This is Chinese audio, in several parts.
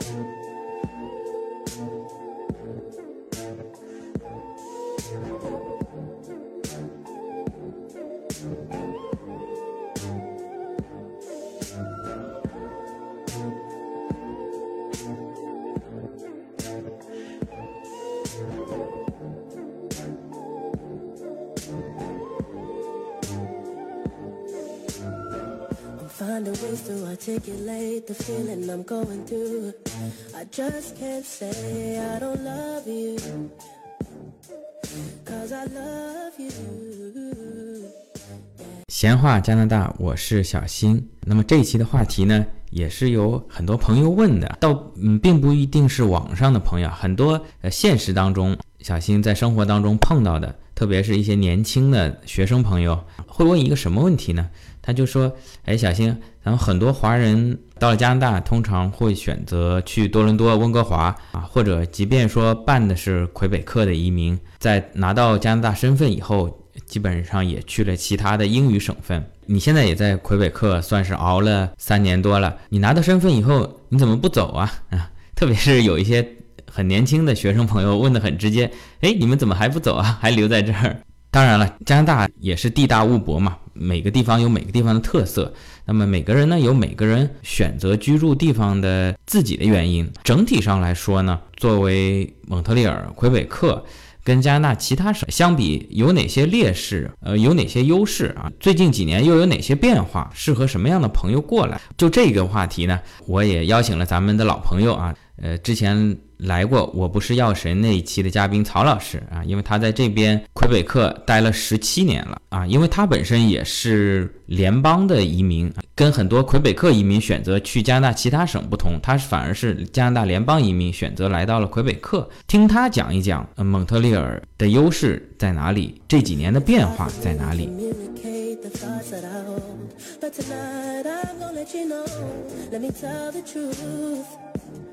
うん。Finding ways to articulate the feeling I'm going through. I just can't say I don't love you. Cause I love you. 闲话加拿大，我是小新。那么这一期的话题呢，也是有很多朋友问的，倒嗯，并不一定是网上的朋友，很多呃现实当中，小新在生活当中碰到的，特别是一些年轻的学生朋友，会问一个什么问题呢？他就说：“哎，小新，咱们很多华人到了加拿大，通常会选择去多伦多、温哥华啊，或者即便说办的是魁北克的移民，在拿到加拿大身份以后，基本上也去了其他的英语省份。你现在也在魁北克，算是熬了三年多了。你拿到身份以后，你怎么不走啊？啊，特别是有一些很年轻的学生朋友问的很直接：哎，你们怎么还不走啊？还留在这儿？当然了，加拿大也是地大物博嘛。”每个地方有每个地方的特色，那么每个人呢有每个人选择居住地方的自己的原因。整体上来说呢，作为蒙特利尔、魁北克跟加拿大其他省相比，有哪些劣势？呃，有哪些优势啊？最近几年又有哪些变化？适合什么样的朋友过来？就这个话题呢，我也邀请了咱们的老朋友啊，呃，之前。来过，我不是药神那一期的嘉宾曹老师啊，因为他在这边魁北克待了十七年了啊，因为他本身也是联邦的移民，跟很多魁北克移民选择去加拿大其他省不同，他反而是加拿大联邦移民选择来到了魁北克，听他讲一讲蒙特利尔的优势在哪里，这几年的变化在哪里。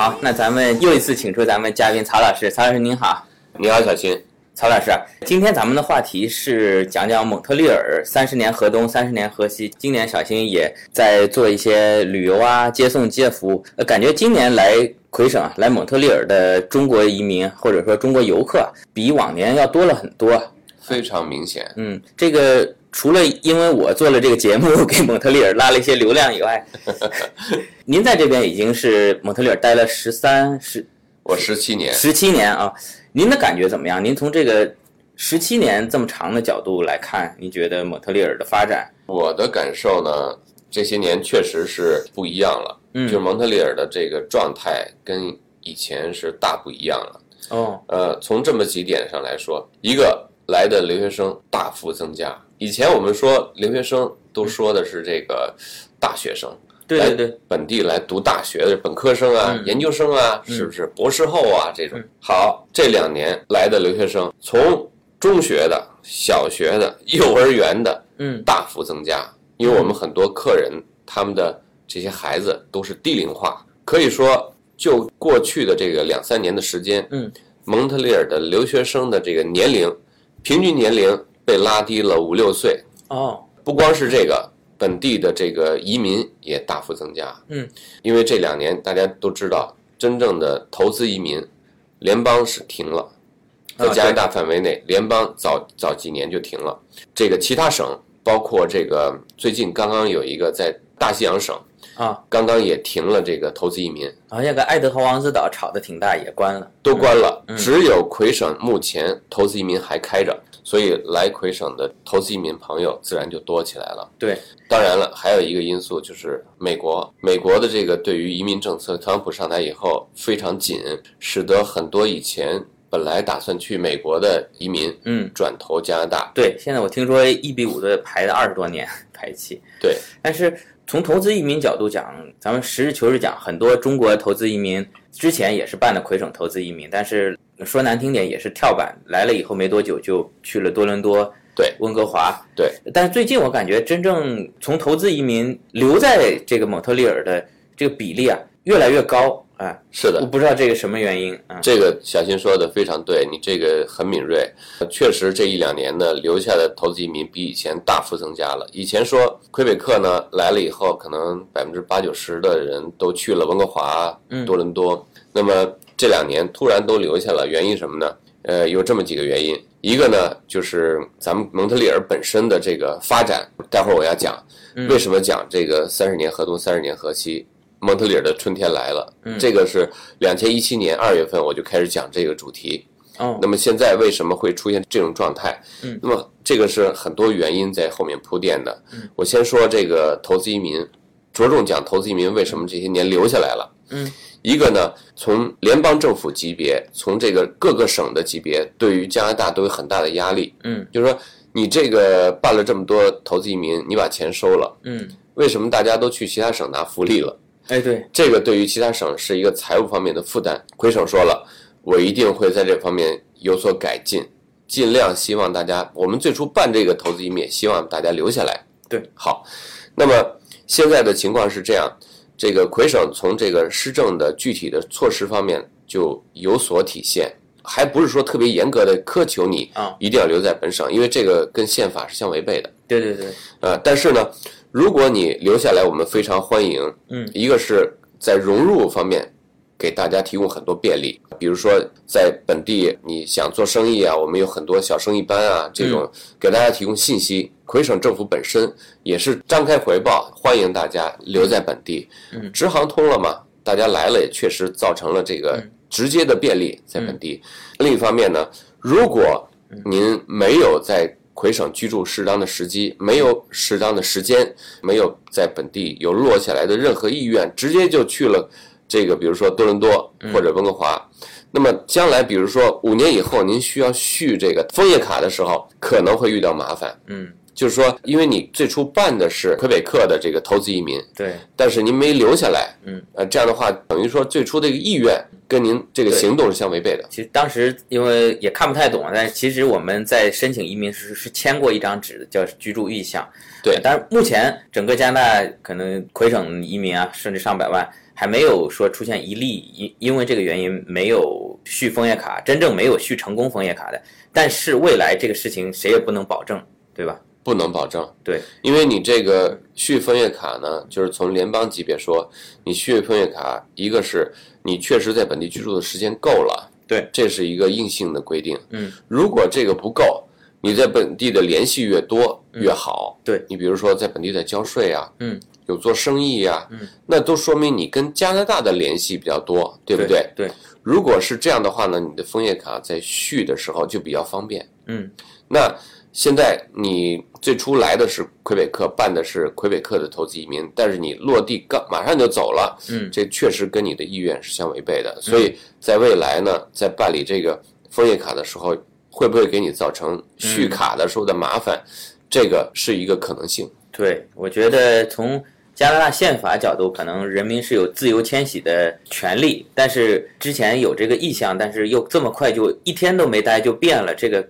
好，那咱们又一次请出咱们嘉宾曹老师。曹老师您好，你好，小新。曹老师，今天咱们的话题是讲讲蒙特利尔三十年河东，三十年河西。今年小新也在做一些旅游啊、接送接服务。呃，感觉今年来魁省、来蒙特利尔的中国移民或者说中国游客，比往年要多了很多，非常明显。嗯，这个。除了因为我做了这个节目给蒙特利尔拉了一些流量以外，您在这边已经是蒙特利尔待了十三十，我十七年，十七年啊，您的感觉怎么样？您从这个十七年这么长的角度来看，您觉得蒙特利尔的发展？我的感受呢，这些年确实是不一样了，嗯，就是蒙特利尔的这个状态跟以前是大不一样了。哦，呃，从这么几点上来说，一个来的留学生大幅增加。以前我们说留学生都说的是这个大学生，对对对，本地来读大学的本科生啊、研究生啊，是不是博士后啊这种？好，这两年来的留学生，从中学的、小学的、幼儿园的，嗯，大幅增加。因为我们很多客人他们的这些孩子都是低龄化，可以说就过去的这个两三年的时间，嗯，蒙特利尔的留学生的这个年龄平均年龄。被拉低了五六岁哦，不光是这个，本地的这个移民也大幅增加。嗯，因为这两年大家都知道，真正的投资移民，联邦是停了，在加拿大范围内，联邦早早几年就停了。这个其他省，包括这个最近刚刚有一个在大西洋省啊，刚刚也停了这个投资移民。好像个爱德华王子岛吵得挺大，也关了，都关了。只有魁省目前投资移民还开着。所以来魁省的投资移民朋友自然就多起来了。对，当然了，还有一个因素就是美国，美国的这个对于移民政策，特朗普上台以后非常紧，使得很多以前本来打算去美国的移民，嗯，转投加拿大。对，现在我听说一比五的排了二十多年。排期。对，但是从投资移民角度讲，咱们实事求是讲，很多中国投资移民之前也是办的魁省投资移民，但是说难听点也是跳板，来了以后没多久就去了多伦多。对，温哥华。对，但是最近我感觉真正从投资移民留在这个蒙特利尔的这个比例啊，越来越高啊。是的我，不知道这个什么原因嗯。这个小新说的非常对，你这个很敏锐。确实，这一两年呢，留下的投资移民比以前大幅增加了。以前说魁北克呢来了以后，可能百分之八九十的人都去了温哥华、多伦多。那么这两年突然都留下了，原因什么呢？呃，有这么几个原因。一个呢，就是咱们蒙特利尔本身的这个发展。待会儿我要讲为什么讲这个三十年河东，三十年河西。蒙特利尔的春天来了，这个是两千一七年二月份我就开始讲这个主题。哦，那么现在为什么会出现这种状态？嗯，那么这个是很多原因在后面铺垫的。嗯，我先说这个投资移民，着重讲投资移民为什么这些年留下来了。嗯，一个呢，从联邦政府级别，从这个各个省的级别，对于加拿大都有很大的压力。嗯，就是说你这个办了这么多投资移民，你把钱收了，嗯，为什么大家都去其他省拿福利了？哎，对，这个对于其他省是一个财务方面的负担。魁省说了，我一定会在这方面有所改进，尽量希望大家，我们最初办这个投资移民，也希望大家留下来。对，好，那么现在的情况是这样，这个魁省从这个施政的具体的措施方面就有所体现，还不是说特别严格的苛求你啊一定要留在本省，因为这个跟宪法是相违背的。对对对，呃，但是呢，如果你留下来，我们非常欢迎。嗯，一个是在融入方面给大家提供很多便利，比如说在本地你想做生意啊，我们有很多小生意班啊，这种给大家提供信息。魁省政府本身也是张开怀抱，欢迎大家留在本地。嗯，直航通了嘛，大家来了也确实造成了这个直接的便利在本地。另一方面呢，如果您没有在魁省居住适当的时机，没有适当的时间，没有在本地有落下来的任何意愿，直接就去了这个，比如说多伦多或者温哥华。那么将来，比如说五年以后，您需要续这个枫叶卡的时候，可能会遇到麻烦。嗯，就是说，因为你最初办的是魁北克的这个投资移民，对，但是您没留下来，嗯，呃，这样的话，等于说最初这个意愿跟您这个行动是相违背的。其实当时因为也看不太懂，但是其实我们在申请移民时是签过一张纸的，叫居住意向。对但是目前整个加拿大可能魁省移民啊，甚至上百万，还没有说出现一例因因为这个原因没有续枫叶卡，真正没有续成功枫叶卡的。但是未来这个事情谁也不能保证，对吧？不能保证，对，因为你这个续枫叶卡呢，就是从联邦级别说，你续枫叶卡，一个是你确实在本地居住的时间够了，对，这是一个硬性的规定。嗯，如果这个不够，你在本地的联系越多越好。对。你比如说在本地在交税啊，嗯，有做生意呀、嗯，那都说明你跟加拿大的联系比较多，对不对？对，如果是这样的话呢，你的枫叶卡在续的时候就比较方便。嗯，那现在你最初来的是魁北克，办的是魁北克的投资移民，但是你落地刚马上就走了，嗯这确实跟你的意愿是相违背的。所以在未来呢，在办理这个枫叶卡的时候，会不会给你造成续卡的时候的麻烦？这个是一个可能性。对，我觉得从加拿大宪法角度，可能人民是有自由迁徙的权利，但是之前有这个意向，但是又这么快就一天都没待就变了，这个是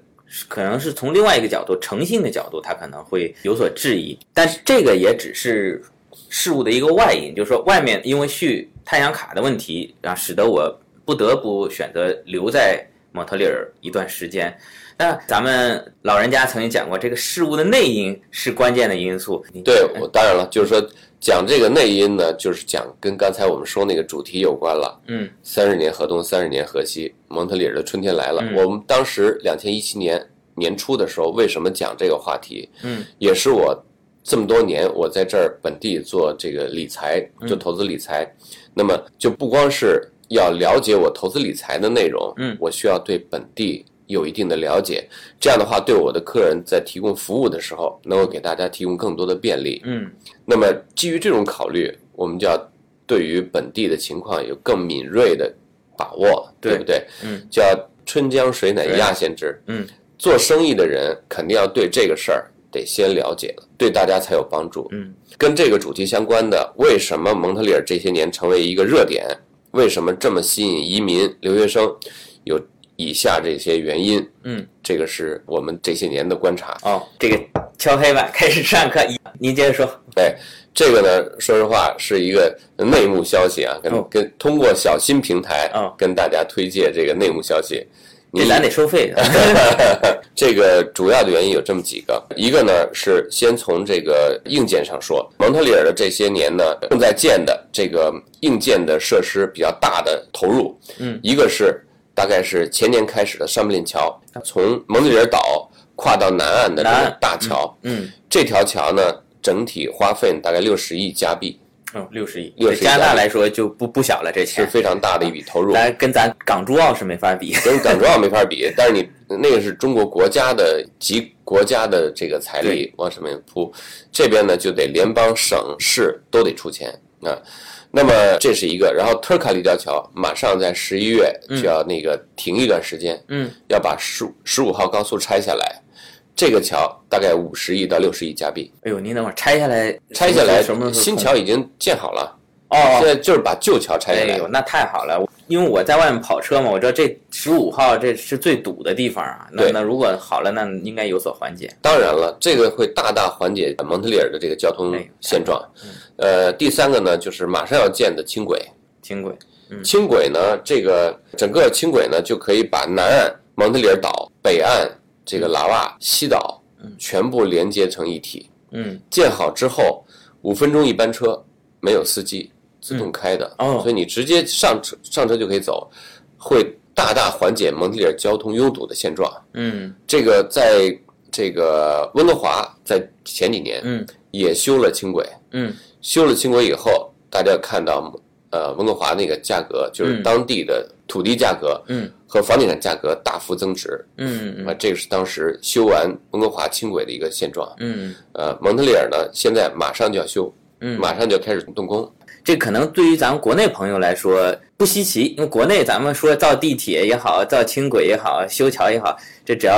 可能是从另外一个角度，诚信的角度，他可能会有所质疑。但是这个也只是事物的一个外因，就是说外面因为续太阳卡的问题，啊，使得我不得不选择留在蒙特利尔一段时间。那咱们老人家曾经讲过，这个事物的内因是关键的因素。对，我当然了，就是说讲这个内因呢，就是讲跟刚才我们说那个主题有关了。嗯，三十年河东，三十年河西，蒙特利尔的春天来了。嗯我们当时两千一七年年初的时候，为什么讲这个话题？嗯，也是我这么多年我在这儿本地做这个理财，嗯做投资理财，那么就不光是要了解我投资理财的内容，嗯我需要对本地有一定的了解，这样的话对我的客人在提供服务的时候，能够给大家提供更多的便利。嗯那么基于这种考虑，我们就要对于本地的情况有更敏锐的把握，对不对？嗯，叫春江水暖鸭先知。嗯，做生意的人肯定要对这个事儿得先了解了，对大家才有帮助。嗯，跟这个主题相关的，为什么蒙特利尔这些年成为一个热点？为什么这么吸引移民留学生？有以下这些原因。嗯，这个是我们这些年的观察。哦，这个敲黑板开始上课，您接着说。哎，这个呢，说实话是一个内幕消息啊，跟、哦跟通过小新平台哦跟大家推介这个内幕消息。你这咱得收费的。这个主要的原因有这么几个，一个呢是先从这个硬件上说，蒙特利尔的这些年呢正在建的这个硬件的设施比较大的投入，嗯，一个是大概是前年开始的上不列桥，从蒙特利尔岛跨到南岸的这个南大桥，嗯，这条桥呢整体花费大概六十亿加币，嗯，六十亿，60对加拿大来说就不不小了，这钱。是，非常大的一笔投入。咱跟咱港珠澳是没法比。跟港珠澳没法比，但是你那个是中国国家的集国家的这个财力往上面铺，这边呢就得联邦、省市都得出钱啊。那么这是一个，然后特尔卡立交桥马上在十一月就要那个停一段时间，嗯，要把十十五号高速拆下来，这个桥大概五十亿到六十亿加币，哎呦，您等会儿拆下来，拆下来什么时候新桥已经建好了，哦现，在就是把旧桥拆下来哎呦，。那太好了！因为我在外面跑车嘛，我知道这十五号这是最堵的地方啊。那对那如果好了，那应该有所缓解。当然了，这个会大大缓解蒙特利尔的这个交通哎现状。呃，第三个呢，就是马上要建的轻轨。轻轨，轻轨呢，这个整个轻轨呢，就可以把南岸蒙特利尔岛、北岸这个拉瓦、西岛全部连接成一体。嗯，建好之后，五分钟一班车，没有司机，自动开的。哦所以你直接上车上车就可以走，会大大缓解蒙特利尔交通拥堵的现状。嗯这个在这个温哥华在前几年嗯也修了轻轨，嗯修了轻轨以后，大家看到呃温哥华那个价格，就是嗯当地的土地价格嗯和房地产价格大幅增值啊，嗯嗯这个是当时修完温哥华轻轨的一个现状。嗯呃，蒙特利尔呢，现在马上就要修，嗯，马上就要开始动工。这可能对于咱们国内朋友来说不稀奇，因为国内咱们说造地铁也好，造轻轨也好，修桥也好，这只要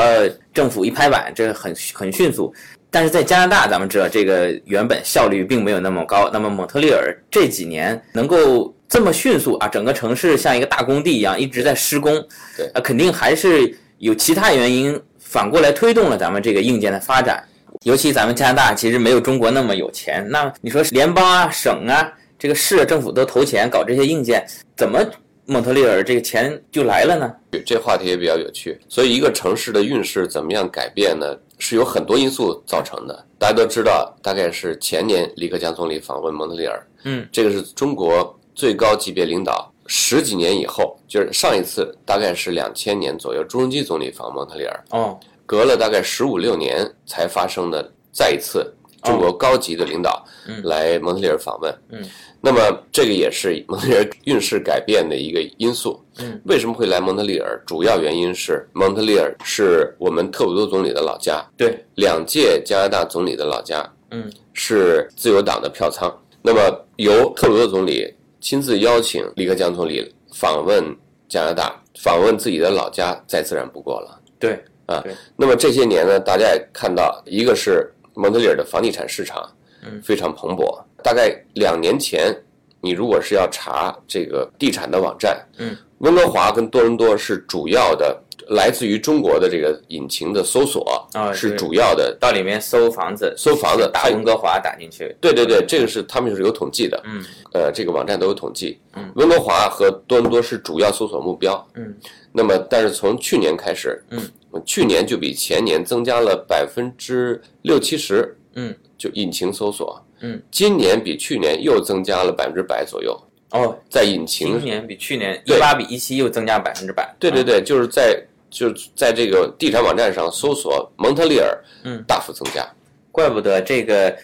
政府一拍板，这很很迅速。但是在加拿大，咱们知道这个原本效率并没有那么高。那么蒙特利尔这几年能够这么迅速啊，整个城市像一个大工地一样一直在施工，对啊，肯定还是有其他原因反过来推动了咱们这个硬件的发展。尤其咱们加拿大其实没有中国那么有钱，那你说联邦啊、省啊、这个市政府都投钱搞这些硬件，怎么蒙特利尔这个钱就来了呢？这话题也比较有趣。所以，一个城市的运势怎么样改变呢？是有很多因素造成的。大家都知道，大概是前年李克强总理访问蒙特利尔，嗯，这个是中国最高级别领导十几年以后，就是上一次大概是两千年左右，朱镕基总理访蒙特利尔，哦，隔了大概十五六年才发生的再一次中国高级的领导嗯来蒙特利尔访问。嗯，那么这个也是 蒙特利尔运势改变的一个因素。嗯，为什么会来蒙特利尔？主要原因是蒙特利尔是我们特鲁多总理的老家，对，两届加拿大总理的老家，嗯，是自由党的票仓。那么由特鲁多总理亲自邀请李克强总理访问加拿大，访问自己的老家，再自然不过了。对，啊那么这些年呢，大家也看到，一个是蒙特利尔的房地产市场，嗯非常蓬勃。大概两年前，你如果是要查这个地产的网站，嗯，温哥华跟多伦多是主要的来自于中国的这个引擎的搜索，是啊是主要的。到里面搜房子，搜房子打温哥华打进去，对对对，这个是他们是有统计的，嗯呃，这个网站都有统计。嗯，温哥华和多伦多是主要搜索目标。嗯，那么但是从去年开始，嗯，去年就比前年增加了百分之六七十。嗯，就引擎搜索。嗯，今年比去年又增加了百分之百左右，哦，在引擎今年比去年一对八比一七又增加百分之百，嗯，对对对，就是在就是在这个地产网站上搜索蒙特利尔，嗯，大幅增加。怪不得这个，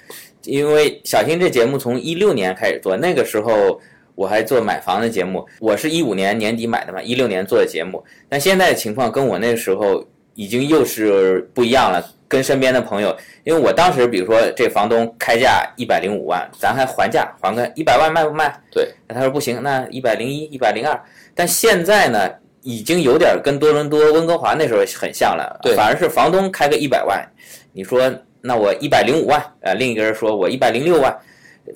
因为小新这节目从一六年开始做，那个时候我还做买房的节目，我是一五年年底买的嘛，一六年做的节目，但现在的情况跟我那个时候已经又是不一样了。跟身边的朋友，因为我当时比如说这房东开价一百零五万，咱还还价还个一百万卖不卖？对，那他说不行，那一百零一、一百零二，但现在呢，已经有点跟多伦多、温哥华那时候很像了，对反而是房东开个一百万，你说那我一百零五万，呃，另一个人说我一百零六万，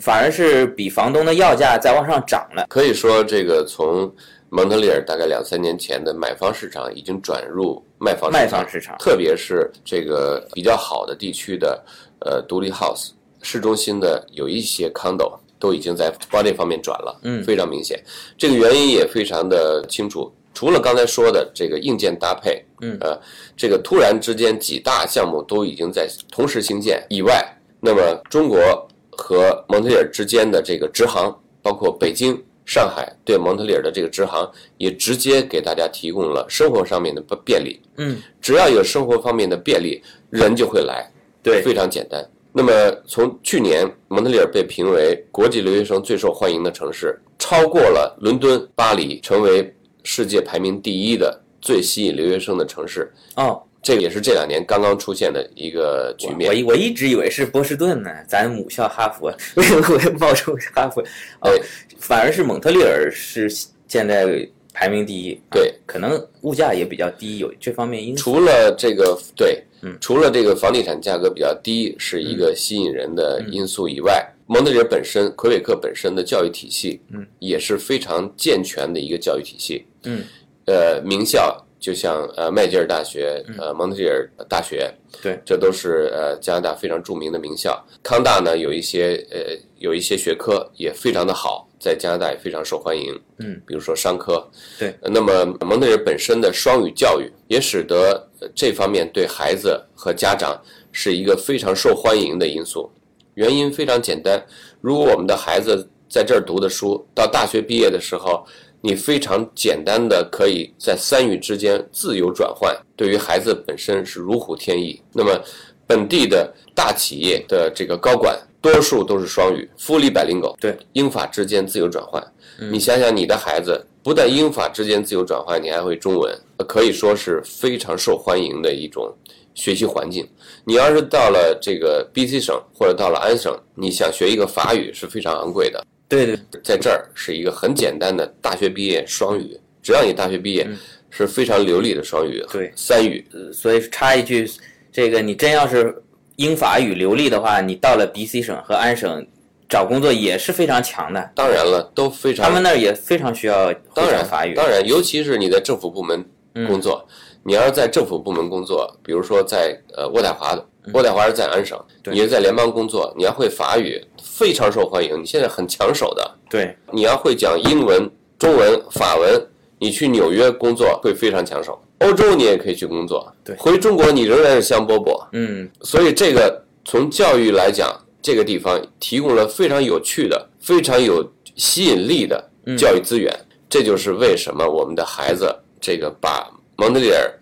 反而是比房东的要价在往上涨了。可以说，这个从蒙特利尔大概两三年前的买方市场已经转入卖方卖方市场，特别是这个比较好的地区的呃独立 house，市中心的有一些 condo 都已经在往这方面转了，嗯，非常明显。这个原因也非常的清楚，除了刚才说的这个硬件搭配，嗯，呃，这个突然之间几大项目都已经在同时兴建以外，那么中国和蒙特利尔之间的这个直航，包括北京。上海对蒙特利尔的这个支行也直接给大家提供了生活上面的便利。嗯，只要有生活方面的便利，人就会来。对，非常简单。那么从去年蒙特利尔被评为国际留学生最受欢迎的城市，超过了伦敦、巴黎，成为世界排名第一的最吸引留学生的城市。哦，这个也是这两年刚刚出现的一个局面。我一我一直以为是波士顿呢，咱母校哈佛为什么会冒出哈佛？哦，反而是蒙特利尔是现在排名第一。对，可能物价也比较低，有这方面因素。除了这个对，嗯，除了这个房地产价格比较低是一个吸引人的因素以外，蒙特利尔本身魁北克本身的教育体系，嗯，也是非常健全的一个教育体系。嗯，呃，名校。就像呃麦吉尔大学、呃蒙特利尔大学，对，这都是呃加拿大非常著名的名校。康大呢有一些呃有一些学科也非常的好，在加拿大也非常受欢迎。嗯，比如说商科。对，那么蒙特利尔本身的双语教育也使得这方面对孩子和家长是一个非常受欢迎的因素。原因非常简单，如果我们的孩子在这儿读的书，到大学毕业的时候。你非常简单的可以在三语之间自由转换，对于孩子本身是如虎添翼。那么，本地的大企业的这个高管多数都是双语，fully bilingual，对，英法之间自由转换。你想想，你的孩子不但英法之间自由转换，你还会中文，可以说是非常受欢迎的一种学习环境。你要是到了这个 BC 省或者到了安省，你想学一个法语是非常昂贵的。对对，在这儿是一个很简单的大学毕业双语，只要你大学毕业是非常流利的双语，对三语。所以插一句，这个你真要是英法语流利的话，你到了 BC 省和安省找工作也是非常强的。当然了，都非常。他们那儿也非常需要当然法语。当然，尤其是你在政府部门工作，你要是在政府部门工作，比如说在呃渥太华的。渥太华是在安省，你是在联邦工作，你要会法语，非常受欢迎。你现在很抢手的，对，你要会讲英文、中文、法文，你去纽约工作会非常抢手。欧洲你也可以去工作，对，回中国你仍然是香饽饽。嗯，所以这个从教育来讲，这个地方提供了非常有趣的、非常有吸引力的教育资源。这就是为什么我们的孩子这个把蒙特利尔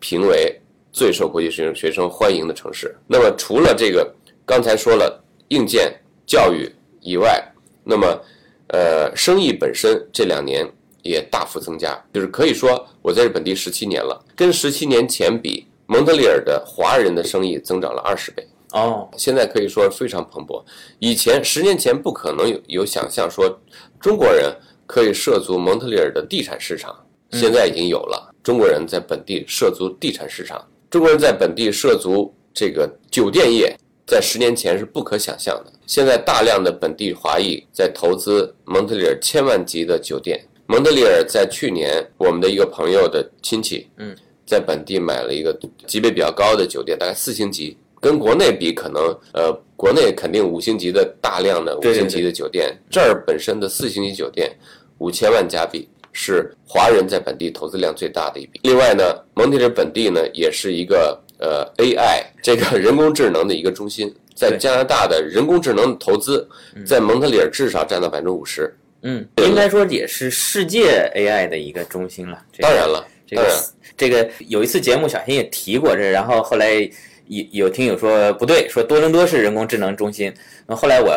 评为。最受国际学生学生欢迎的城市。那么除了这个刚才说了硬件教育以外，那么呃生意本身这两年也大幅增加，就是可以说我在这本地十七年了，跟十七年前比，蒙特利尔的华人的生意增长了二十倍。哦，现在可以说非常蓬勃。以前十年前不可能有有想象说中国人可以涉足蒙特利尔的地产市场，现在已经有了中国人在本地涉足地产市场。中国人在本地涉足这个酒店业，在十年前是不可想象的。现在大量的本地华裔在投资蒙特利尔千万级的酒店。蒙特利尔在去年，我们的一个朋友的亲戚，嗯，在本地买了一个级别比较高的酒店，大概四星级，跟国内比，可能呃，国内肯定五星级的大量的五星级的酒店，这儿本身的四星级酒店五千万加币。是华人在本地投资量最大的一笔。另外呢，蒙特利尔本地呢也是一个呃 AI 这个人工智能的一个中心，在加拿大的人工智能投资，在蒙特利尔至少占到百分之五十。嗯，应该说也是世界 AI 的一个中心了。当然了，这个这个有一次节目小新也提过这，然后后来有有听友说不对，说多伦多是人工智能中心。那后来我。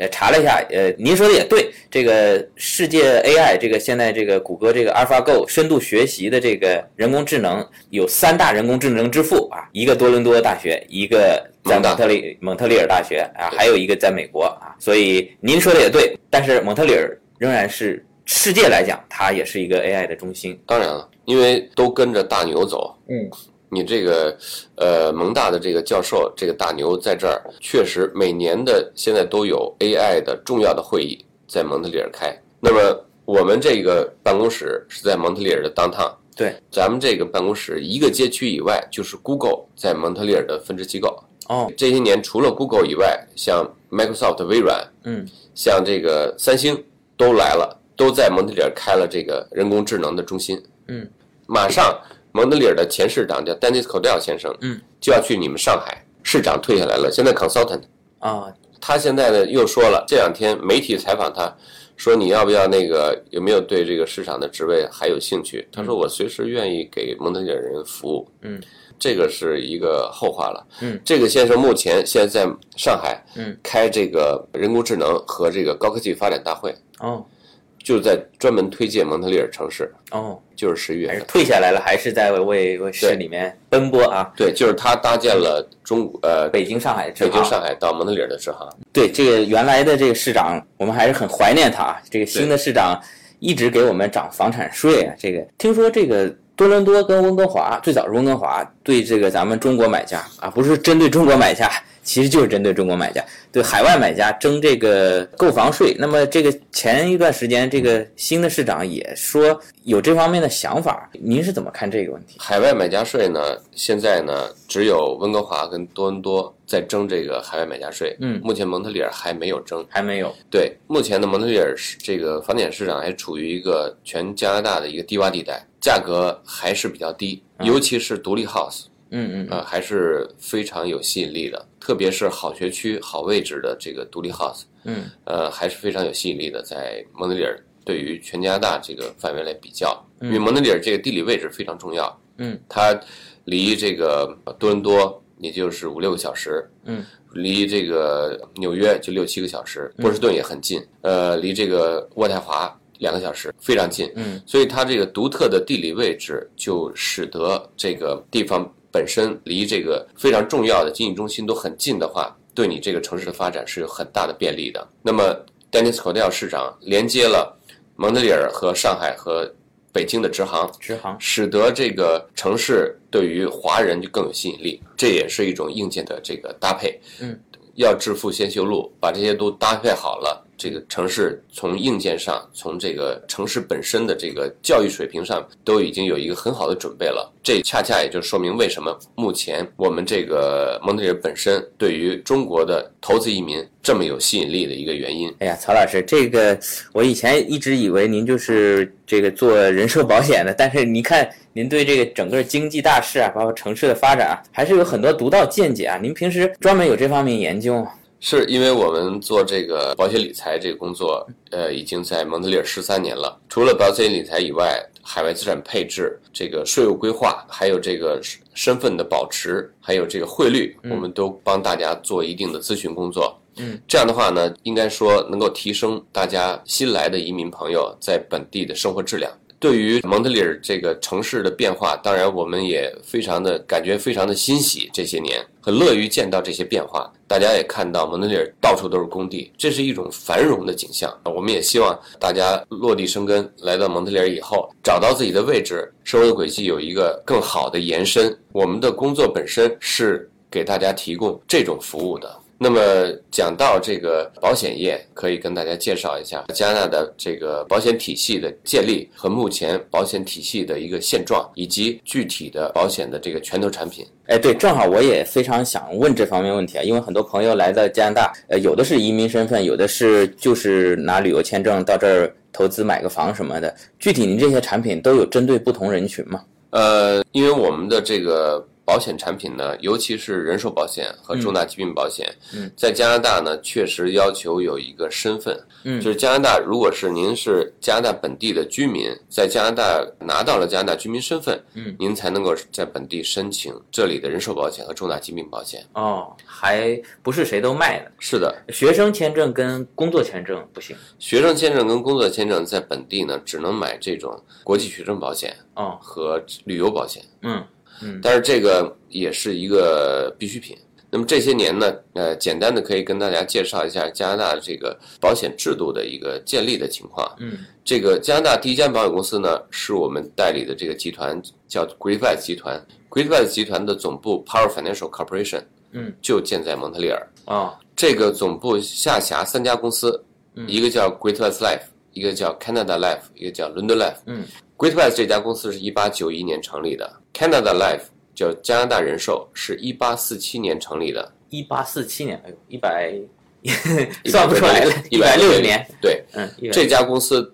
呃，查了一下，呃，您说的也对，这个世界 AI，这个现在这个谷歌这个 AlphaGo 深度学习的这个人工智能有三大人工智能之父啊，一个多伦多大学，一个在蒙特利蒙特利尔大学啊，还有一个在美国啊，所以您说的也对，但是蒙特利尔仍然是世界来讲，它也是一个 AI 的中心。当然了，因为都跟着大牛走，嗯，你这个呃蒙大的这个教授这个大牛在这儿，确实每年的现在都有 AI 的重要的会议在蒙特利尔开。那么我们这个办公室是在蒙特利尔的 downtown，对，咱们这个办公室一个街区以外就是 Google 在蒙特利尔的分支机构。哦，这些年除了 Google 以外，像 Microsoft、微软，嗯，像这个三星都来了，都在蒙特利尔开了这个人工智能的中心。嗯，马上蒙德利尔的前市长叫 Dennis Codell 先生，嗯，就要去你们上海，市长退下来了，现在 consultant。啊，他现在呢又说了，这两天媒体采访他，说你要不要那个有没有对这个市场的职位还有兴趣？他说我随时愿意给蒙特利尔人服务。嗯，这个是一个后话了。嗯，这个先生目前现在在上海，嗯，开这个人工智能和这个高科技发展大会，哦，就是在专门推荐蒙特利尔城市，哦，就是十一月还是份。退下来了，还是在为为市里面奔波啊？对，就是他搭建了中呃北京、上海、北京、上海到蒙特利尔的支行。对这个原来的这个市长，我们还是很怀念他啊。这个新的市长一直给我们涨房产税啊。这个听说这个多伦多跟温哥华，最早是温哥华对这个咱们中国买家啊，不是针对中国买家，其实就是针对中国买家，对海外买家征这个购房税。那么这个前一段时间，这个新的市长也说有这方面的想法，您是怎么看这个问题？海外买家税呢，现在呢只有温哥华跟多伦多在征这个海外买家税。嗯目前蒙特利尔还没有征。还没有。对，目前的蒙特利尔是这个房地产市场还处于一个全加拿大的一个低洼地带，价格还是比较低，尤其是独立 house，嗯嗯呃，还是非常有吸引力的，特别是好学区、好位置的这个独立 house，嗯。呃，还是非常有吸引力的，在蒙特利尔对于全加拿大这个范围来比较，因为蒙特利尔这个地理位置非常重要，嗯，它离这个多伦多也就是五六个小时，嗯，离这个纽约就六七个小时，波士顿也很近，呃，离这个渥太华两个小时，非常近，嗯，所以它这个独特的地理位置就使得这个地方本身离这个非常重要的经济中心都很近的话，对你这个城市的发展是有很大的便利的。那么，Dennis Codell 市长连接了蒙特利尔和上海和北京的直航，直航。使得这个城市对于华人就更有吸引力，这也是一种硬件的这个搭配。嗯，要致富先修路，把这些都搭配好了，这个城市从硬件上，从这个城市本身的这个教育水平上，都已经有一个很好的准备了。这恰恰也就说明为什么目前我们这个蒙特利尔本身对于中国的投资移民这么有吸引力的一个原因。哎呀，曹老师，这个我以前一直以为您就是这个做人寿保险的，但是您看您对这个整个经济大势啊，包括城市的发展啊，还是有很多独到见解啊。您平时专门有这方面研究吗？是因为我们做这个保险理财这个工作，呃，已经在蒙特利尔十三年了。除了保险理财以外，海外资产配置、这个税务规划，还有这个身身份的保持，还有这个汇率，我们都帮大家做一定的咨询工作。嗯，这样的话呢，应该说能够提升大家新来的移民朋友在本地的生活质量。对于蒙特利尔这个城市的变化，当然我们也非常的感觉非常的欣喜。这些年很乐于见到这些变化，大家也看到蒙特利尔到处都是工地，这是一种繁荣的景象。我们也希望大家落地生根，来到蒙特利尔以后，找到自己的位置，生活的轨迹有一个更好的延伸。我们的工作本身是给大家提供这种服务的。那么讲到这个保险业，可以跟大家介绍一下加拿大的这个保险体系的建立和目前保险体系的一个现状，以及具体的保险的这个拳头产品。哎，对，正好我也非常想问这方面问题啊，因为很多朋友来到加拿大，呃，有的是移民身份，有的是就是拿旅游签证到这儿投资买个房什么的。具体您这些产品都有针对不同人群吗？呃，因为我们的这个保险产品呢，尤其是人寿保险和重大疾病保险，嗯在加拿大呢，确实要求有一个身份，嗯就是加拿大，如果是您是加拿大本地的居民，在加拿大拿到了加拿大居民身份，嗯，您才能够在本地申请这里的人寿保险和重大疾病保险。哦，还不是谁都卖的。是的，学生签证跟工作签证不行。学生签证跟工作签证在本地呢，只能买这种国际学生保险哦，和旅游保险。嗯但是这个也是一个必需品。那么这些年呢，呃，简单的可以跟大家介绍一下加拿大这个保险制度的一个建立的情况。嗯，这个加拿大第一家保险公司呢，是我们代理的这个集团叫 Great West 集团。Great West 集团的总部 Power Financial Corporation，嗯，就建在蒙特利尔。哦，这个总部下辖三家公司，一个叫 Great West Life，一个叫 Canada Life，一个叫 London Life。嗯，Great West 这家公司是一八九一年成立的，Canada Life 叫加拿大人寿是一八四七年成立的，一八四七年，哎呦，一百 算不出来了，一百六十十年。。对，嗯这家公司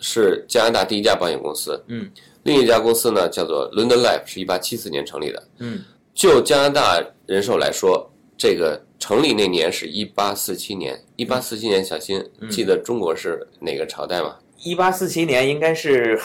是加拿大第一家保险公司。嗯，另一家公司呢叫做 London Life，是一八七四年成立的。嗯，就加拿大人寿来说，这个成立那年是一八四七年。一八四七年，小新嗯记得中国是哪个朝代吗？一八四七年应该是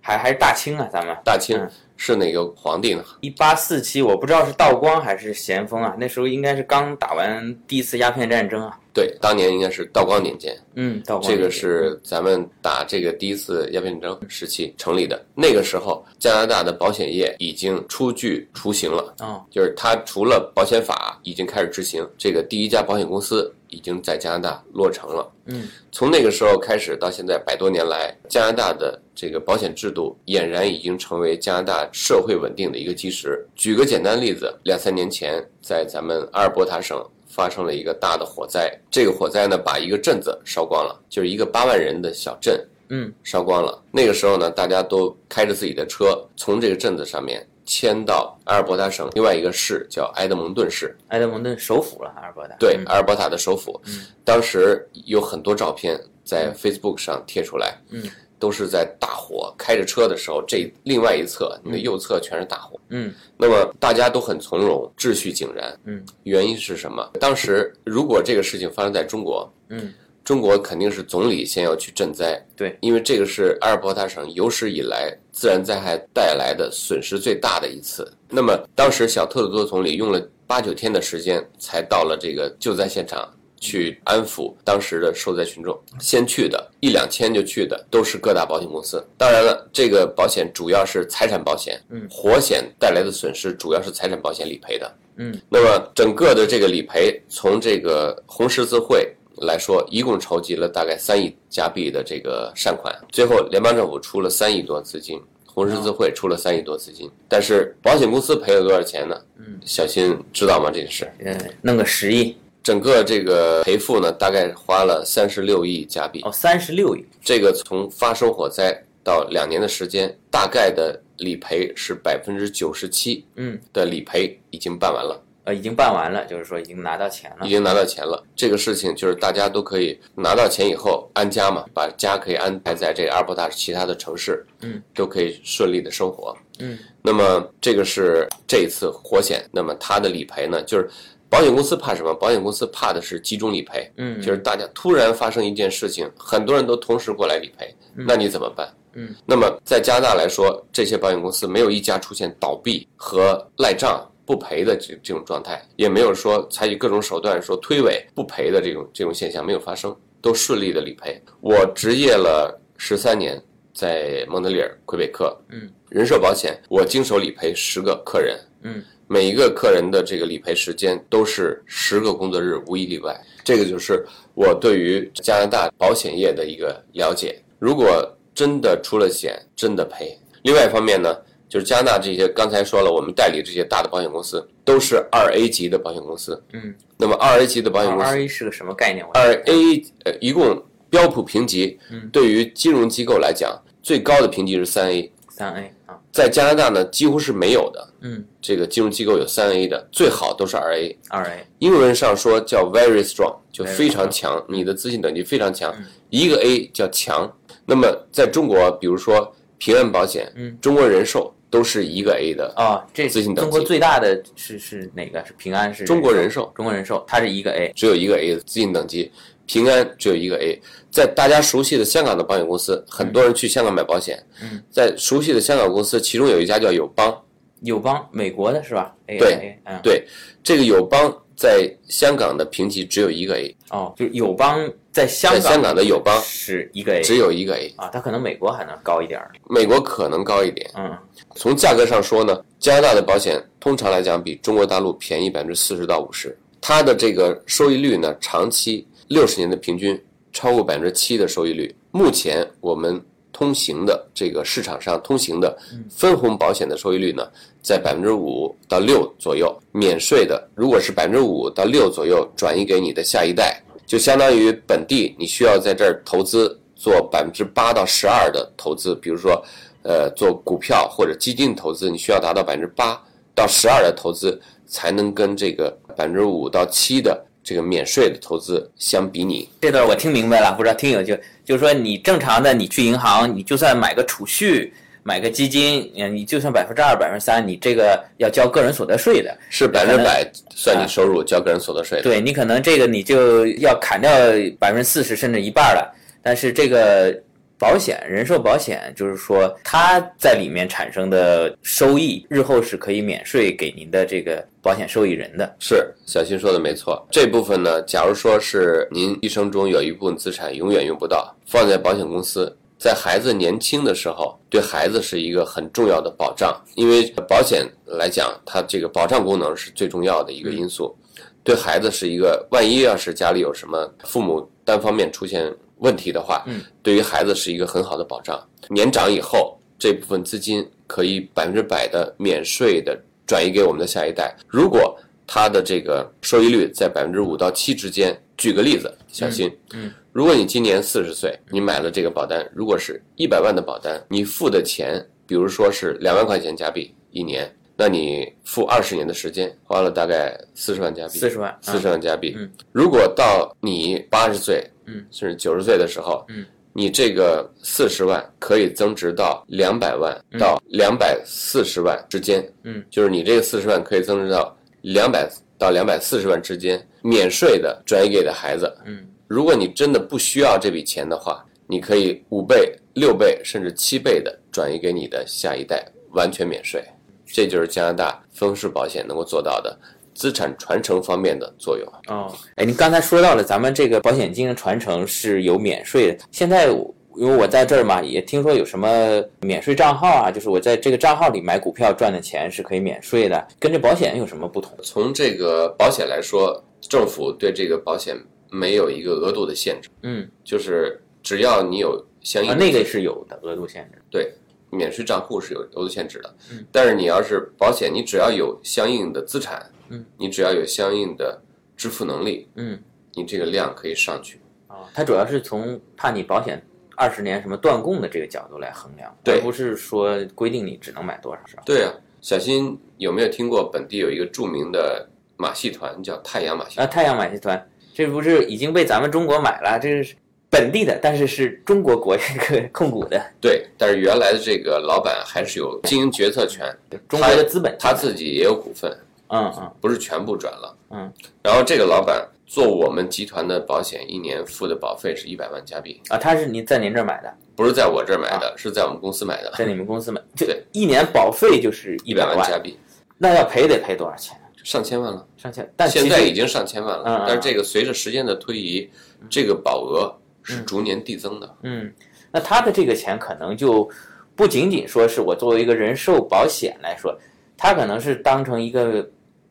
还还是大清啊，咱们大清嗯是哪个皇帝呢？一八四七，我不知道是道光还是咸丰啊，那时候应该是刚打完第一次鸦片战争啊。对，当年应该是道光年间。嗯，道光这个是咱们打这个第一次鸦片战争时期成立的。那个时候，加拿大的保险业已经初具雏形了。哦，就是它除了保险法已经开始执行，这个第一家保险公司已经在加拿大落成了。嗯，从那个时候开始到现在百多年来，加拿大的这个保险制度俨然已经成为加拿大社会稳定的一个基石。举个简单例子，两三年前在咱们阿尔伯塔省。发生了一个大的火灾，这个火灾呢，把一个镇子烧光了，就是一个八万人的小镇，嗯，烧光了。那个时候呢，大家都开着自己的车，从这个镇子上面迁到阿尔伯塔省另外一个市，叫埃德蒙顿市。埃德蒙顿首府了，阿尔伯塔。对，嗯阿尔伯塔的首府。当时有很多照片在 Facebook 上贴出来，嗯，都是在大火开着车的时候，这另外一侧，你的右侧全是大火。嗯那么大家都很从容，秩序井然。嗯，原因是什么？当时如果这个事情发生在中国，嗯，中国肯定是总理先要去赈灾。对，因为这个是阿尔伯塔省有史以来自然灾害带来的损失最大的一次。那么当时小特鲁多总理用了八九天的时间，才到了这个救灾现场。去安抚当时的受灾群众，先去的一两千就去的都是各大保险公司。当然了，这个保险主要是财产保险，嗯，火险带来的损失主要是财产保险理赔的。嗯，那么整个的这个理赔，从这个红十字会来说，一共筹集了大概三亿加币的这个善款，最后联邦政府出了三亿多资金，红十字会出了三亿多资金，但是保险公司赔了多少钱呢？嗯，小新知道吗？这个事，嗯，弄个十亿整个这个赔付呢，大概花了三十六亿加币。哦，三十六亿。这个从发生火灾到两年的时间，大概的理赔是百分之九十七嗯，的理赔已经办完了。呃，已经办完了，就是说已经拿到钱了已。经拿到钱了。这个事情就是大家都可以拿到钱以后安家嘛，把家可以安排在这个阿尔伯塔其他的城市，嗯，都可以顺利的生活。嗯，那么这个是这一次火险，那么它的理赔呢，就是保险公司怕什么？保险公司怕的是集中理赔，嗯，就是大家突然发生一件事情，很多人都同时过来理赔，那你怎么办？嗯，那么在加拿大来说，这些保险公司没有一家出现倒闭和赖账。不赔的这这种状态，也没有说采取各种手段说推诿不赔的这种这种现象没有发生，都顺利的理赔。我执业了十三年，在蒙特利尔、魁北克，嗯，人寿保险我经手理赔十个客人，嗯，每一个客人的这个理赔时间都是十个工作日，无一例外。这个就是我对于加拿大保险业的一个了解。如果真的出了险，真的赔。另外一方面呢，就是加拿大这些刚才说了，我们代理这些大的保险公司都是二 A 级的保险公司。嗯，那么二 A 级的保险公司二 A 是个什么概念？我二 A 呃，一共标普评级，嗯对于金融机构来讲，最高的评级是三 A，三 A 啊，在加拿大呢几乎是没有的。嗯，这个金融机构有三 A 的，最好都是二 A。二 A，英文上说叫 very strong，就非常强，你的资信等级非常强。嗯一个 A 叫强。那么在中国，比如说平安保险、嗯中国人寿都是一个 A 的。哦，这资信等级中国最大的是是哪个？是平安是中国人寿中国人寿，它是一个 A。只有一个 A 的资信等级，平安只有一个 A。在大家熟悉的香港的保险公司，很多人去香港买保险。嗯，在熟悉的香港公司，其中有一家叫友邦。友邦，美国的是吧？A 对 A，嗯，对，这个友邦在香港的评级只有一个 A。哦，就是友邦在香港在香港的友邦是一个 A，只有一个 A，啊，它可能美国还能高一点儿。美国可能高一点。嗯从价格上说呢，加拿大的保险通常来讲比中国大陆便宜百分之四十到五十，它的这个收益率呢，长期六十年的平均超过百分之七的收益率。目前我们通行的这个市场上通行的分红保险的收益率呢，在百分之五到六左右，免税的如果是百分之五到六左右转移给你的下一代，就相当于本地你需要在这儿投资做百分之八到十二的投资，比如说。呃，做股票或者基金投资，你需要达到百分之八到十二的投资，才能跟这个百分之五到七的这个免税的投资相比拟。这段我听明白了，不知道听友就就是说，你正常的你去银行，你就算买个储蓄、买个基金，嗯，你就算百分之二、百分之三，你这个要交个人所得税的，是百分之百算你收入交个人所得税的。对你可能这个你就要砍掉百分之四十甚至一半了，但是这个。保险人寿保险就是说，它在里面产生的收益，日后是可以免税给您的这个保险受益人的。是小新说的没错，这部分呢，假如说是您一生中有一部分资产永远用不到，放在保险公司，在孩子年轻的时候，对孩子是一个很重要的保障，因为保险来讲，它这个保障功能是最重要的一个因素，对孩子是一个，万一要是家里有什么父母单方面出现。问题的话，嗯，对于孩子是一个很好的保障。年长以后，这部分资金可以百分之百的免税的转移给我们的下一代。如果他的这个收益率在百分之五到七之间，举个例子，小新，嗯，如果你今年四十岁，你买了这个保单，如果是一百万的保单，你付的钱，比如说是两万块钱加币一年。那你付二十年的时间，花了大概四十万加币。四十万，四十万加币。嗯，如果到你八十岁，嗯，甚至九十岁的时候，嗯，你这个四十万可以增值到两百万到两百四十万之间。嗯，就是你这个四十万可以增值到两百到两百四十万之间，免税的转移给的孩子。嗯，如果你真的不需要这笔钱的话，你可以五倍、六倍甚至七倍的转移给你的下一代，完全免税。这就是加拿大分式保险能够做到的资产传承方面的作用。哦，哎，你刚才说到了咱们这个保险金传承是有免税的。现在因为我在这儿嘛，也听说有什么免税账号啊，就是我在这个账号里买股票赚的钱是可以免税的。跟这保险有什么不同？从这个保险来说，政府对这个保险没有一个额度的限制。嗯，就是只要你有相应的，那个是有的额度限制。对。免税账户是有额度限制的，嗯，但是你要是保险，你只要有相应的资产，嗯，你只要有相应的支付能力，嗯，你这个量可以上去。啊，它主要是从怕你保险二十年什么断供的这个角度来衡量，而不是说规定你只能买多少是吧？对啊，小新有没有听过本地有一个著名的马戏团叫太阳马戏团啊？太阳马戏团，这不是已经被咱们中国买了？这是。本地的，但是是中国国这个控股的。对，但是原来的这个老板还是有经营决策权，中国的资本，他自己也有股份。嗯嗯，不是全部转了。嗯，然后这个老板做我们集团的保险，一年付的保费是一百万加币。啊，他是您在您这儿买的？不是在我这儿买的，是在我们公司买的。在你们公司买，对，一年保费就是一百万加币。那要赔得赔多少钱？上千万了，上千。但现在已经上千万了。嗯，但是这个随着时间的推移，这个保额。是逐年递增的。嗯，那他的这个钱可能就不仅仅说是我作为一个人寿保险来说，他可能是当成一个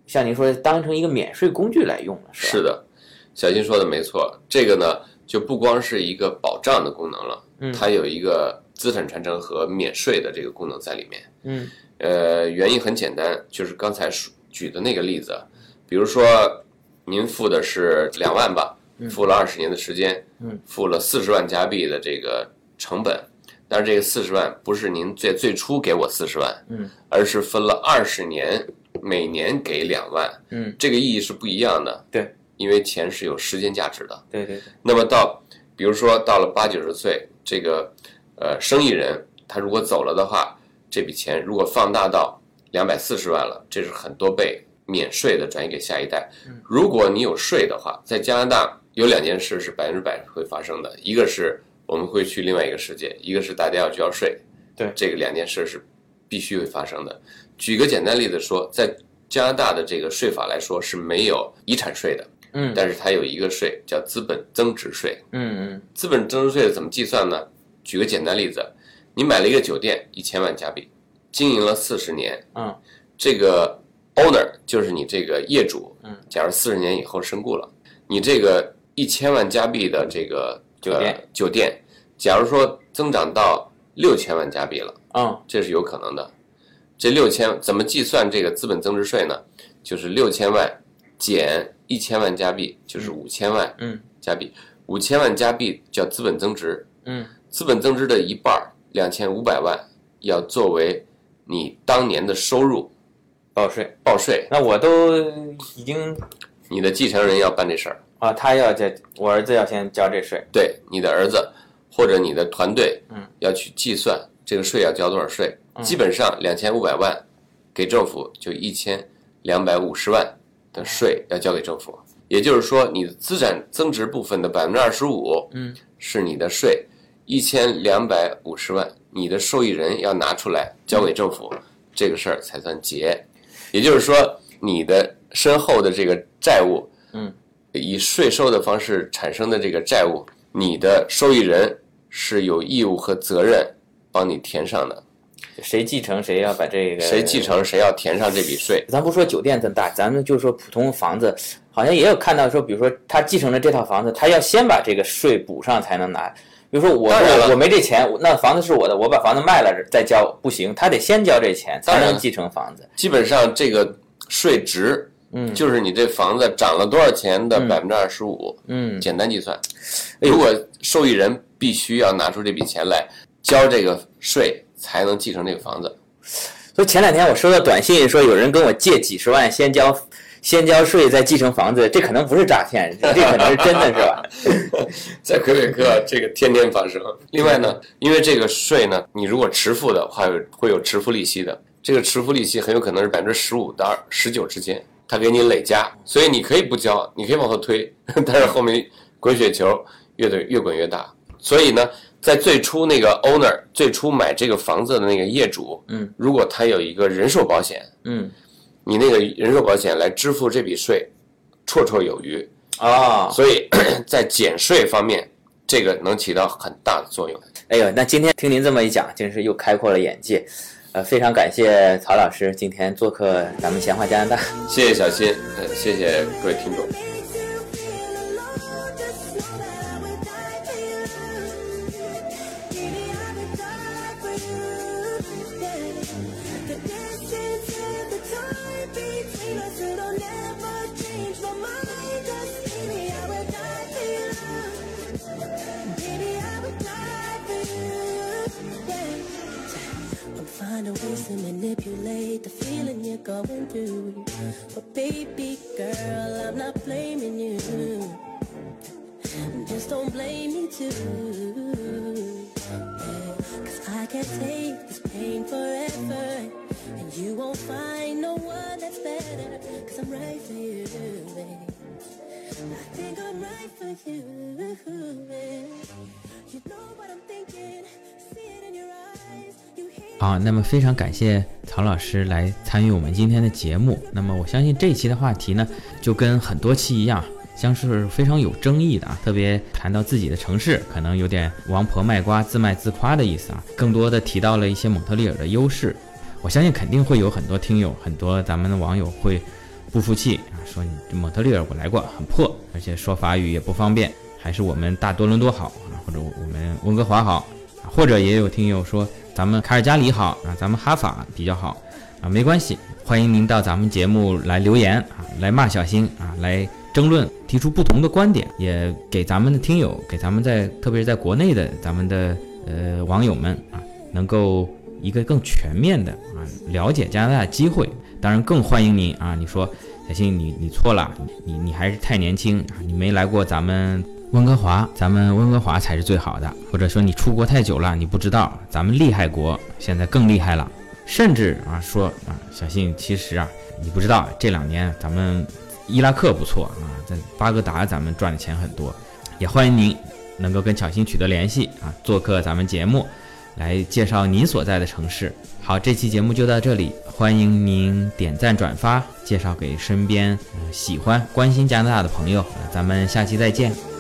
像您说当成一个免税工具来用了，是吧？是的，小新说的没错。这个呢，就不光是一个保障的功能了，嗯，它有一个资产传承和免税的这个功能在里面。嗯，呃，原因很简单，就是刚才举的那个例子，比如说您付的是两万吧。付了二十年的时间，嗯，付了四十万加币的这个成本，但是这个四十万不是您最最初给我四十万，嗯，而是分了二十年，每年给两万，嗯，这个意义是不一样的，对，因为钱是有时间价值的，对对对。那么到，比如说到了八九十岁，这个呃生意人他如果走了的话，这笔钱如果放大到两百四十万了，这是很多倍免税的转移给下一代。如果你有税的话，在加拿大。有两件事是百分之百会发生的，一个是我们会去另外一个世界，一个是大家要交税。对，这个两件事是必须会发生的。举个简单例子说，在加拿大的这个税法来说是没有遗产税的，嗯但是它有一个税叫资本增值税。嗯嗯资本增值税怎么计算呢？举个简单例子，你买了一个酒店，一千万加币，经营了四十年，嗯这个 owner 就是你这个业主，嗯，假如四十年以后身故了，你这个一千万加币的这个酒店呃酒店，假如说增长到六千万加币了，嗯这是有可能的。这六千怎么计算这个资本增值税呢？就是六千万减一千万加币，就是五千万嗯加币。五千万加币叫资本增值，嗯资本增值的一半儿，两千五百万要作为你当年的收入报税。报税，那我都已经你的继承人要办这事儿，啊，他要交，我儿子要先交这税。对你的儿子或者你的团队，嗯，要去计算这个税要交多少税。基本上两千五百万给政府就一千两百五十万的税要交给政府，也就是说你的资产增值部分的百分之二十五，嗯，是你的税，一千两百五十万，你的受益人要拿出来交给政府，这个事儿才算结。也就是说，你的身后的这个债务，嗯，以税收的方式产生的这个债务，你的受益人是有义务和责任帮你填上的。谁继承谁要把这个谁继？承谁要填上这笔税。咱不说酒店这么大，咱们就说普通房子，好像也有看到说，比如说他继承了这套房子，他要先把这个税补上才能拿。比如说我我我没这钱，那房子是我的，我把房子卖了再交不行，他得先交这钱才能继承房子。基本上这个税值，嗯就是你这房子涨了多少钱的百分之二十五，嗯，简单计算。如果受益人必须要拿出这笔钱来交这个税，才能继承这个房子。所以前两天我收到短信说有人跟我借几十万先交先交税再继承房子，这可能不是诈骗，这可能是真的是吧？在魁北克，这个天天发生。另外呢，因为这个税呢，你如果迟付的话，有会有迟付利息的。这个迟付利息很有可能是百分之十五到十九之间，它给你累加，所以你可以不交，你可以往后推，但是后面滚雪球越对越滚越大。所以呢，在最初那个 owner 最初买这个房子的那个业主，嗯，如果他有一个人寿保险，嗯你那个人寿保险来支付这笔税，绰绰有余。哦，所以在减税方面，这个能起到很大的作用。哎呦，那今天听您这么一讲，真是又开阔了眼界。呃，非常感谢曹老师今天做客咱们闲话加拿大。谢谢小新，呃，谢谢各位听众。I'm finding ways to manipulate the feeling you're going through. But baby girl, I'm not blaming you. Just don't blame me too. I'm right for you babe i think i'm right for you. babe. You know what I'm thinking. 啊，那么非常感谢曹老师来参与我们今天的节目。那么我相信这一期的话题呢，就跟很多期一样，将是非常有争议的啊。特别谈到自己的城市，可能有点王婆卖瓜、自卖自夸的意思啊。更多的提到了一些蒙特利尔的优势。我相信肯定会有很多听友、很多咱们的网友会不服气啊，说你这蒙特利尔我来过，很破，而且说法语也不方便，还是我们大多伦多好啊，或者我们温哥华好。啊或者也有听友说咱们卡尔加里好啊，咱们哈法比较好啊，没关系，欢迎您到咱们节目来留言啊，来骂小新啊，来争论，提出不同的观点，也给咱们的听友，给咱们在特别是在国内的咱们的呃网友们啊，能够一个更全面的啊了解加拿大机会。当然更欢迎您啊，你说小新你你错了，你你还是太年轻，你没来过咱们温哥华，咱们温哥华才是最好的。或者说你出国太久了，你不知道咱们厉害国现在更厉害了。甚至啊说啊，小信其实啊，你不知道这两年咱们伊拉克不错啊，在巴格达咱们赚的钱很多。也欢迎您能够跟小新取得联系啊，做客咱们节目，来介绍您所在的城市。好，这期节目就到这里，欢迎您点赞转发，介绍给身边、喜欢、关心加拿大的朋友。咱们下期再见。